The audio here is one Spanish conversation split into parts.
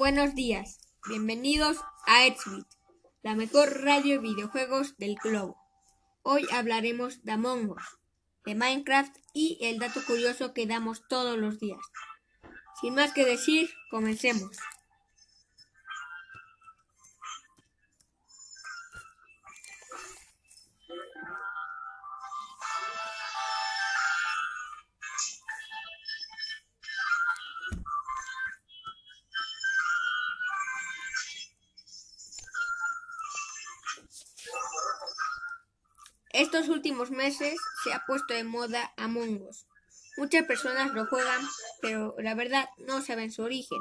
Buenos días, bienvenidos a Exbit, la mejor radio de videojuegos del globo. Hoy hablaremos de Among Us, de Minecraft y el dato curioso que damos todos los días. Sin más que decir, comencemos. Estos últimos meses se ha puesto de moda Among Us. Muchas personas lo juegan, pero la verdad no saben su origen.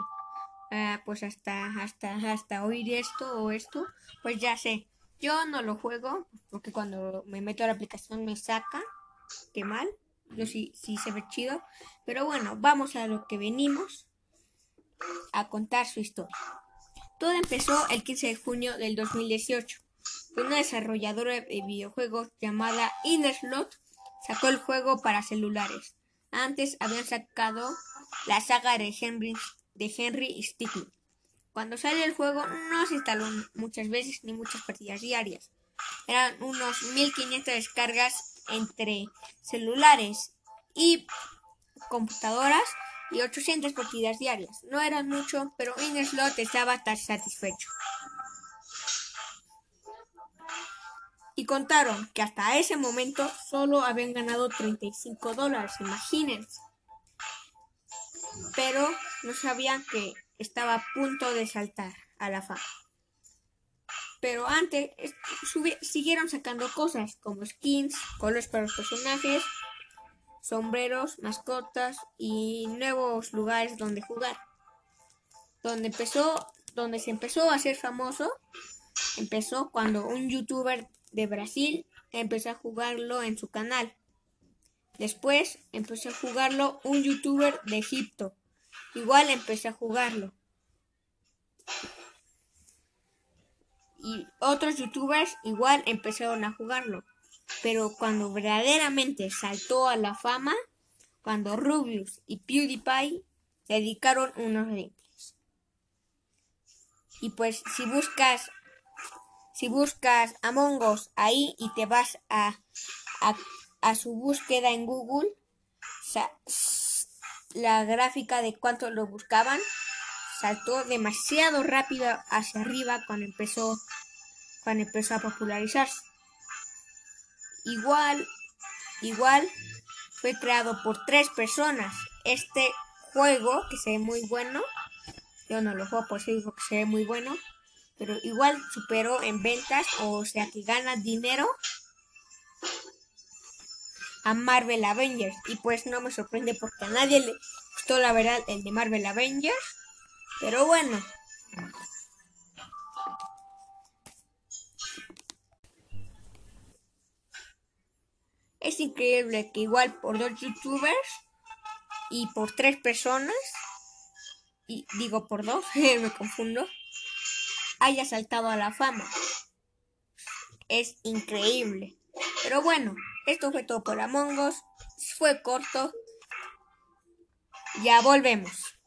Ah, pues hasta, hasta, hasta oír esto o esto, pues ya sé. Yo no lo juego porque cuando me meto a la aplicación me saca. Qué mal. Yo sí, sí se ve chido. Pero bueno, vamos a lo que venimos a contar su historia. Todo empezó el 15 de junio del 2018 una desarrolladora de videojuegos llamada Innerslot sacó el juego para celulares. Antes habían sacado la saga de Henry, de Henry Stickmin. Cuando sale el juego no se instaló muchas veces ni muchas partidas diarias. Eran unos 1500 descargas entre celulares y computadoras y 800 partidas diarias. No eran mucho, pero Innerslot estaba satisfecho. Y contaron que hasta ese momento solo habían ganado 35 dólares, imagínense. Pero no sabían que estaba a punto de saltar a la fama. Pero antes siguieron sacando cosas como skins, colores para los personajes, sombreros, mascotas y nuevos lugares donde jugar. Donde empezó, donde se empezó a hacer famoso, empezó cuando un youtuber de Brasil empezó a jugarlo en su canal. Después empezó a jugarlo un youtuber de Egipto. Igual empecé a jugarlo. Y otros youtubers igual empezaron a jugarlo. Pero cuando verdaderamente saltó a la fama, cuando Rubius y PewDiePie dedicaron unos gameplays. Y pues si buscas si buscas Among Us ahí y te vas a, a, su búsqueda en Google, la gráfica de cuánto lo buscaban saltó demasiado rápido hacia arriba cuando empezó, cuando empezó a popularizarse. Igual, igual fue creado por tres personas. Este juego, que se ve muy bueno, yo no lo juego, por eso digo que se ve muy bueno pero igual superó en ventas, o sea que gana dinero a Marvel Avengers. Y pues no me sorprende porque a nadie le gustó la verdad el de Marvel Avengers. Pero bueno. Es increíble que igual por dos youtubers y por tres personas, y digo por dos, me confundo, haya saltado a la fama. Es increíble. Pero bueno, esto fue todo por Among. Fue corto. Ya volvemos.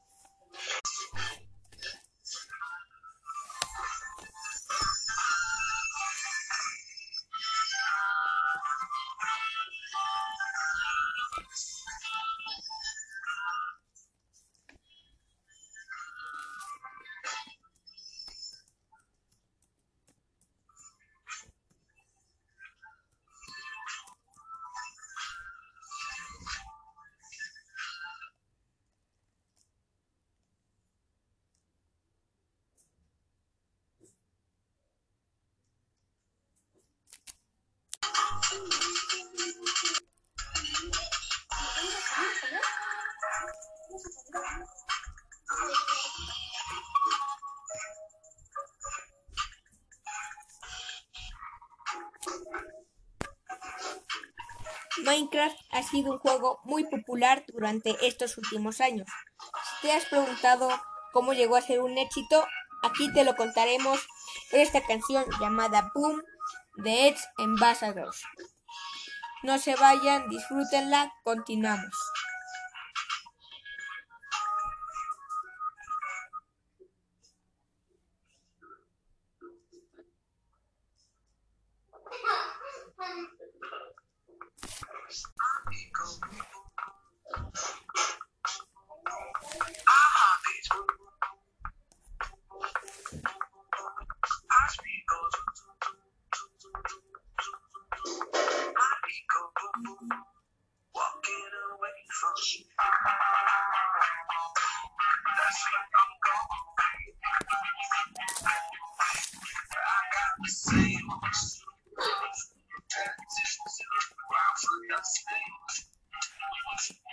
Minecraft ha sido un juego muy popular durante estos últimos años. Si te has preguntado cómo llegó a ser un éxito, aquí te lo contaremos en esta canción llamada Boom de Edge Ambassadors. No se vayan, disfrútenla, continuamos. Thank you.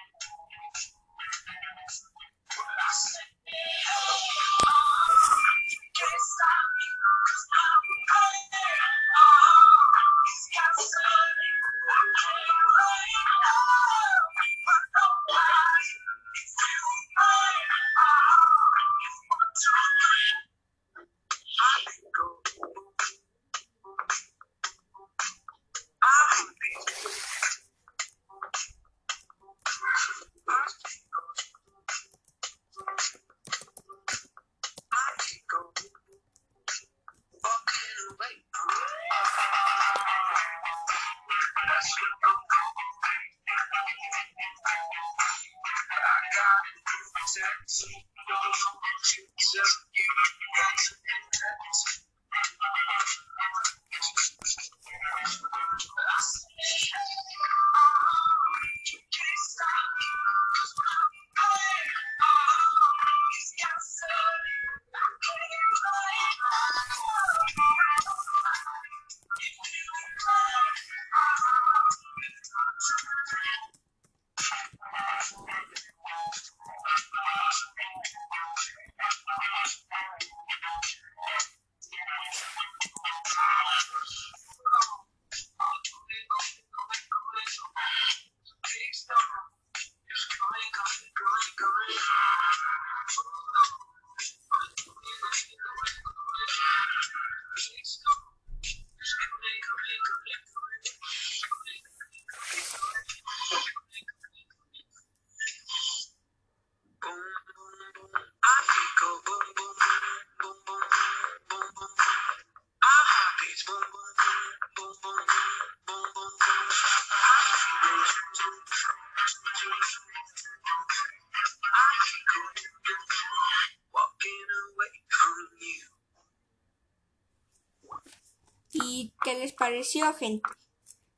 Les pareció, gente?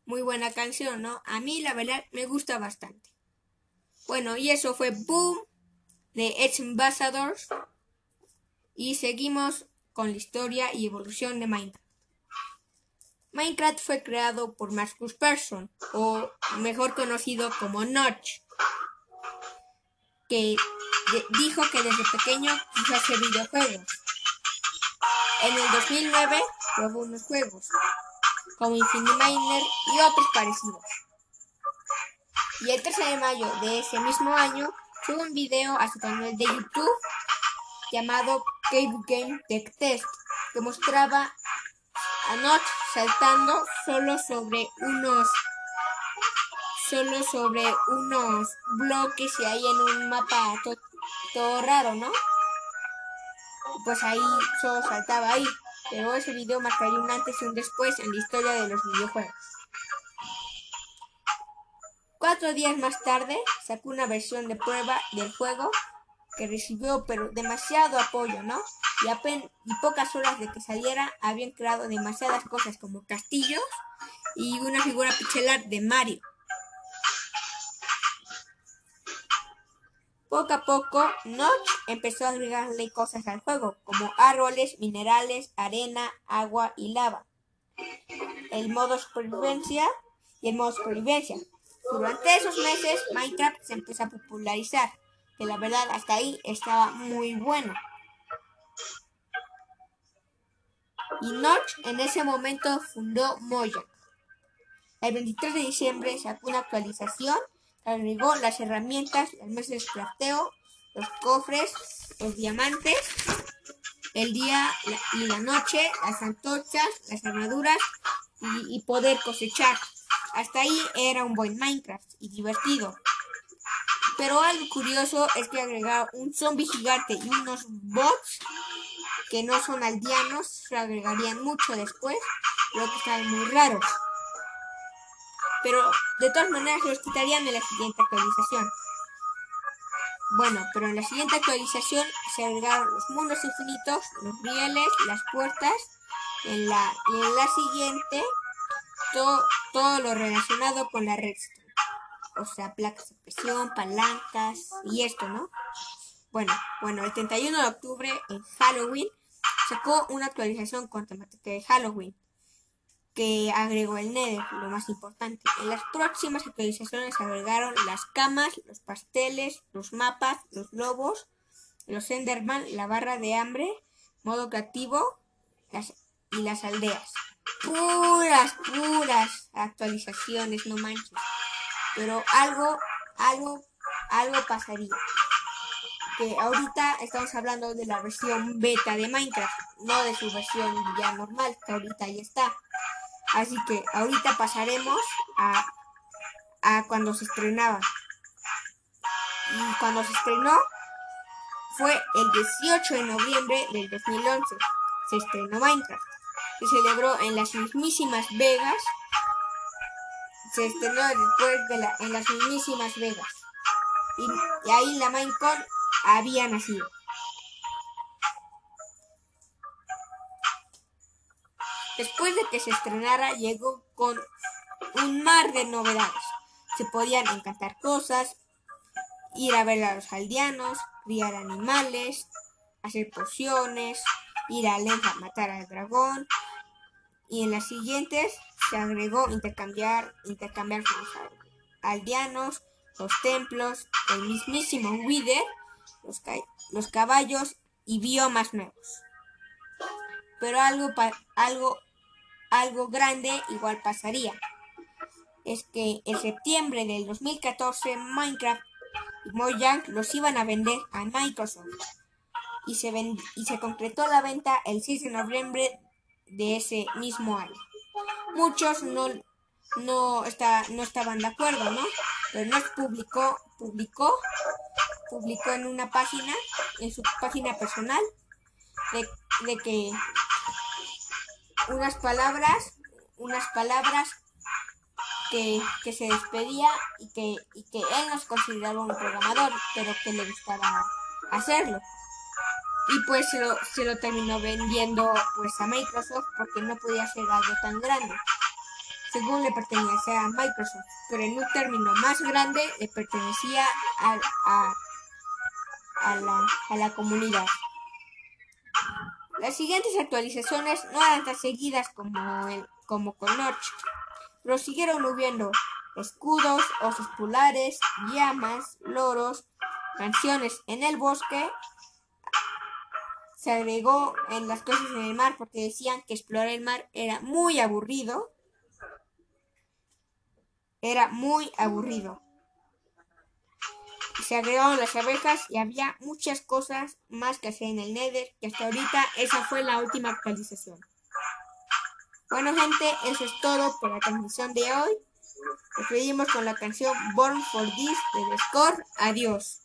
Muy buena canción, ¿no? A mí, la verdad, me gusta bastante. Bueno, y eso fue Boom de Edge Ambassadors. Y seguimos con la historia y evolución de Minecraft. Minecraft fue creado por Marcus Persson, o mejor conocido como Notch, que dijo que desde pequeño quiso hacer videojuegos. En el 2009 probó unos juegos, como Infinity Miner y otros parecidos. Y el 13 de mayo de ese mismo año subo un video a su canal de YouTube llamado Cave Game Tech Test, que mostraba a Notch saltando solo sobre unos solo sobre unos bloques y ahí en un mapa todo raro, ¿no? Pues ahí solo saltaba ahí, pero ese video marcaría un antes y un después en la historia de los videojuegos. Cuatro días más tarde sacó una versión de prueba del juego que recibió pero demasiado apoyo, ¿no? Y, y pocas horas de que saliera habían creado demasiadas cosas como castillos y una figura pixelar de Mario. Poco a poco, Notch empezó a agregarle cosas al juego, como árboles, minerales, arena, agua y lava. El modo supervivencia y el modo supervivencia. Durante esos meses, Minecraft se empezó a popularizar que la verdad hasta ahí estaba muy bueno. Y Notch en ese momento fundó Mojang. El 23 de diciembre sacó una actualización agregó las herramientas, las mesas de crafteo, los cofres, los diamantes, el día y la noche, las antorchas, las armaduras y, poder cosechar. Hasta ahí era un buen Minecraft y divertido. Pero algo curioso es que agregar un zombie gigante y unos bots que no son aldeanos se agregarían mucho después, lo que está muy raro. Pero de todas maneras los quitarían en la siguiente actualización. Bueno, pero en la siguiente actualización se agregaron los mundos infinitos, los rieles, las puertas. En la, y en la siguiente, todo, todo lo relacionado con la redstone o sea, placas de presión, palancas y esto, ¿no? Bueno, bueno, el 31 de octubre, en Halloween, sacó una actualización con temática de Halloween. Que agregó el Nether, lo más importante. En las próximas actualizaciones agregaron las camas, los pasteles, los mapas, los lobos, los Enderman, la barra de hambre, modo creativo y las aldeas. Puras, puras actualizaciones, no manches. Pero algo, algo, algo pasaría. Que ahorita estamos hablando de la versión beta de Minecraft, no de su versión ya normal, que ahorita ya está. Así que ahorita pasaremos a, a cuando se estrenaba. Y cuando se estrenó fue el 18 de noviembre del 2011. Se estrenó Minecraft. Se celebró en las mismísimas Vegas. Se estrenó después de la, en las mismísimas Vegas. Y, y ahí la Minecon había nacido. Después de que se estrenara, llegó con un mar de novedades. Se podían encantar cosas, ir a ver a los aldeanos, criar animales, hacer pociones, ir a Lenza a matar al dragón. Y en las siguientes se agregó intercambiar, intercambiar con los aldeanos, los templos, el mismísimo Wither, los, los caballos y biomas nuevos. Pero algo, algo algo grande igual pasaría. Es que en septiembre del 2014 Minecraft y Mojang los iban a vender a Microsoft. Y se, y se concretó la venta el 6 de noviembre de ese mismo año. Muchos no, no, está, no estaban de acuerdo, ¿no? Pero nos publicó, publicó, publicó en una página, en su página personal, de, de que unas palabras, unas palabras que, se despedía y que, y que él nos consideraba un programador, pero que le gustaba hacerlo. Y pues se lo, se lo terminó vendiendo pues a Microsoft porque no podía hacer algo tan grande. Según le pertenecía a Microsoft, pero en un término más grande le pertenecía a, a, a, la, a la comunidad. Las siguientes actualizaciones no eran tan seguidas como, el, como con Notch, pero siguieron hubiendo escudos, osos polares, llamas, loros, canciones en el bosque. Se agregó en las cosas en el mar porque decían que explorar el mar era muy aburrido. Era muy aburrido se agregaron las abejas y había muchas cosas más que hacer en el Nether, que hasta ahorita esa fue la última actualización. Bueno gente, eso es todo por la transmisión de hoy. Nos despedimos con la canción Born for This de Score. Adiós.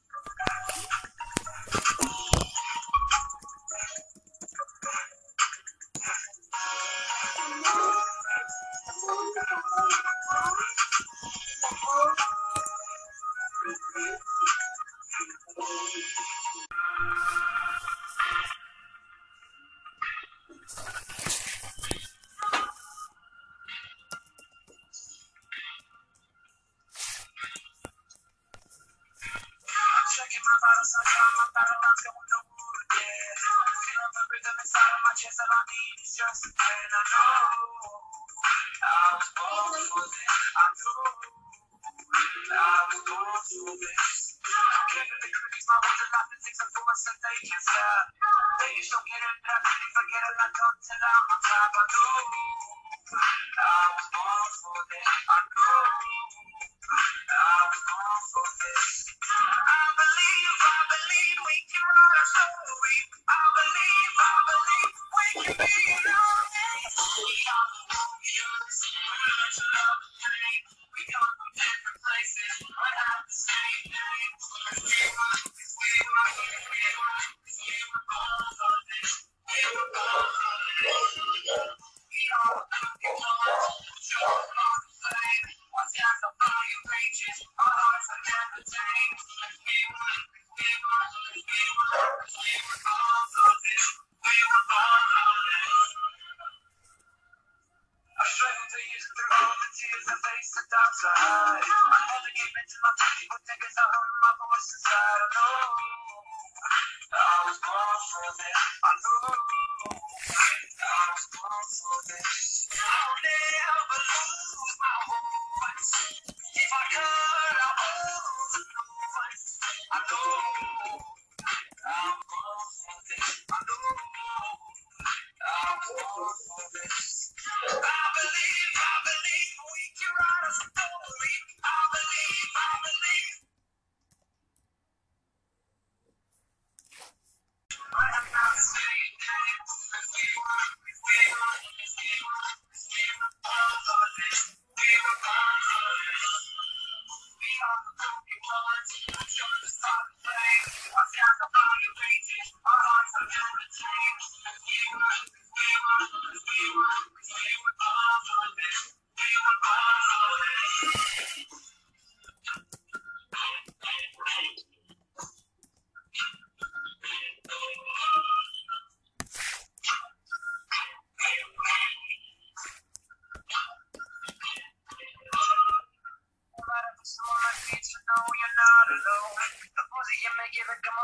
I was born for this.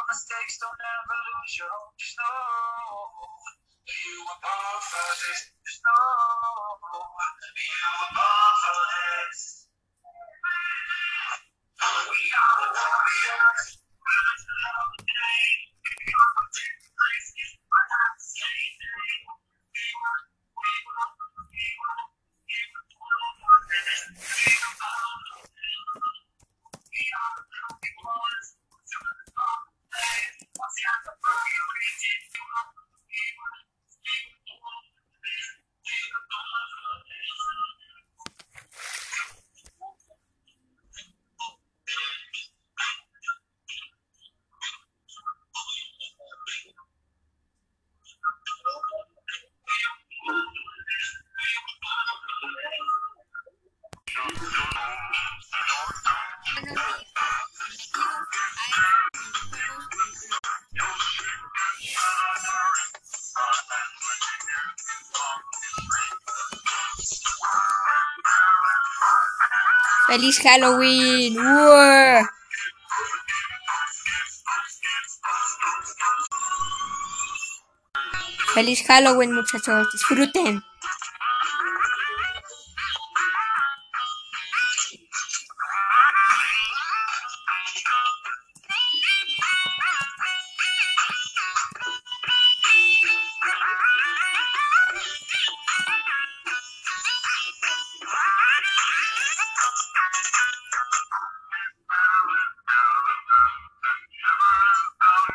Mistakes don't ever lose your just know you were born for this. Just know you were born for this. We are the warriors ¡Feliz Halloween! ¡Feliz Halloween, muchachos! ¡Disfruten!